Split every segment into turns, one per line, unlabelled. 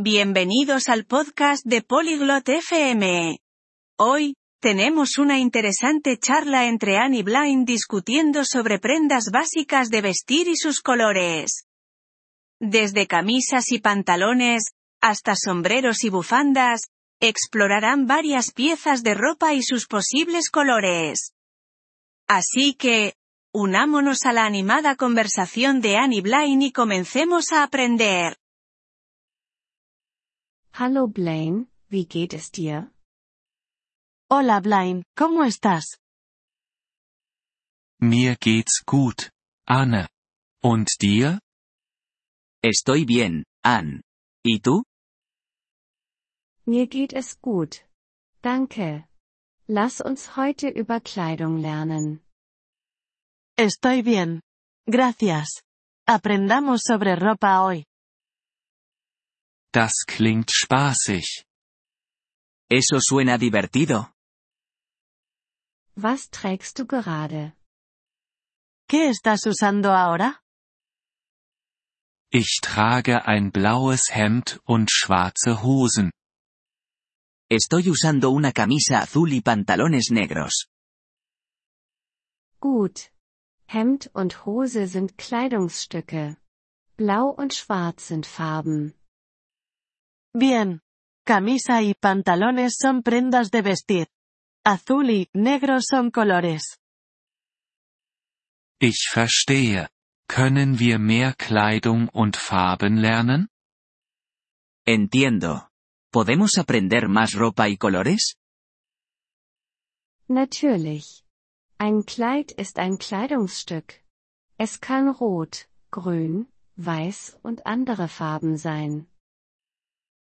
Bienvenidos al podcast de Polyglot FM. Hoy, tenemos una interesante charla entre Anne y discutiendo sobre prendas básicas de vestir y sus colores. Desde camisas y pantalones, hasta sombreros y bufandas, explorarán varias piezas de ropa y sus posibles colores. Así que, unámonos a la animada conversación de Annie Blind y comencemos a aprender.
Hallo Blaine, wie geht es dir?
Hola Blaine, ¿cómo estás?
Mir geht's gut, Anne. Und dir?
Estoy bien, Ann. ¿Y tú?
Mir geht es gut. Danke. Lass uns heute über Kleidung lernen.
Estoy bien. Gracias. Aprendamos sobre ropa hoy.
Das klingt spaßig.
Eso suena divertido.
Was trägst du gerade?
¿Qué estás usando ahora?
Ich trage ein blaues Hemd und schwarze Hosen.
Estoy usando una camisa azul y pantalones negros.
Gut. Hemd und Hose sind Kleidungsstücke. Blau und Schwarz sind Farben.
Bien. Camisa y pantalones son prendas de vestir. Azul y negro son colores.
Ich verstehe. Können wir mehr Kleidung und Farben lernen?
Entiendo. ¿Podemos aprender más ropa y colores?
Natürlich. Ein Kleid ist ein Kleidungsstück. Es kann rot, grün, weiß und andere Farben sein.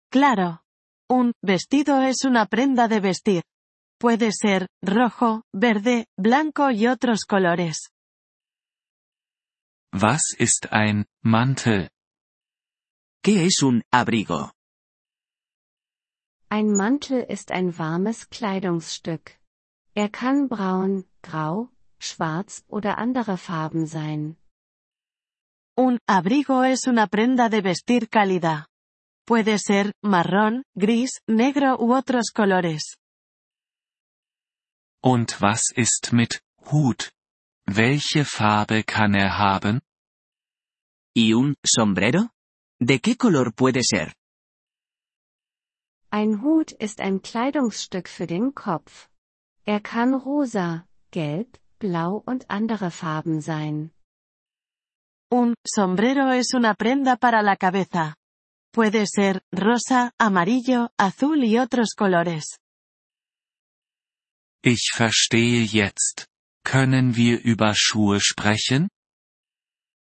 Claro. Un vestido es una prenda de vestir. Puede ser rojo, verde, blanco y otros colores.
Was ist ein Mantel?
¿Qué es un abrigo?
Ein Mantel ist ein warmes Kleidungsstück. Er kann braun, grau, schwarz oder andere Farben sein.
Un abrigo es una prenda de vestir cálida. Puede ser marrón, gris, negro u otros colores.
Und was ist mit Hut? Welche Farbe kann er haben?
¿Y un sombrero? ¿De qué color puede ser?
Ein Hut ist ein Kleidungsstück für den Kopf. Er kann rosa, gelb, blau und andere Farben sein.
Un sombrero es una prenda para la cabeza. Puede ser rosa, amarillo, azul y otros colores.
Ich verstehe jetzt. Können wir über Schuhe sprechen?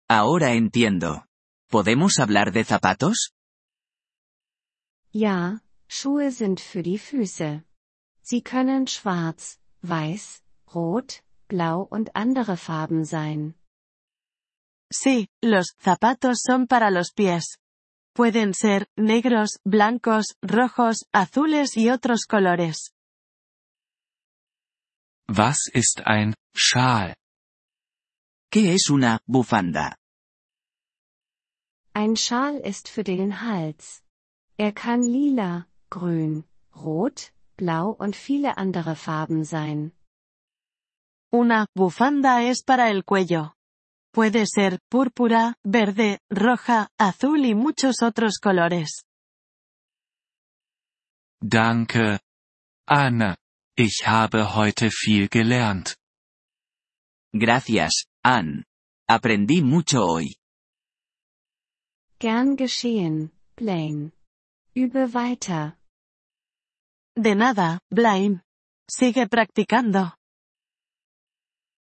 Ahora entiendo. ¿Podemos hablar de zapatos?
Ja, Schuhe sind für die Füße. Sie können schwarz, weiß, rot, blau und andere Farben sein.
Sí, los zapatos son para los pies. Pueden ser negros, blancos, rojos, azules y otros colores.
Was ist ein Schal?
¿Qué es una bufanda?
Ein Schal ist für den Hals. Er kann lila, grün, rot, blau und viele andere Farben sein.
Una bufanda es para el cuello. Puede ser púrpura, verde, roja, azul y muchos otros colores.
Danke. Anne. Ich habe heute viel gelernt.
Gracias, Ann. Aprendí mucho hoy.
Gern geschehen, Blaine. Übe weiter.
De nada, Blaine. Sigue practicando.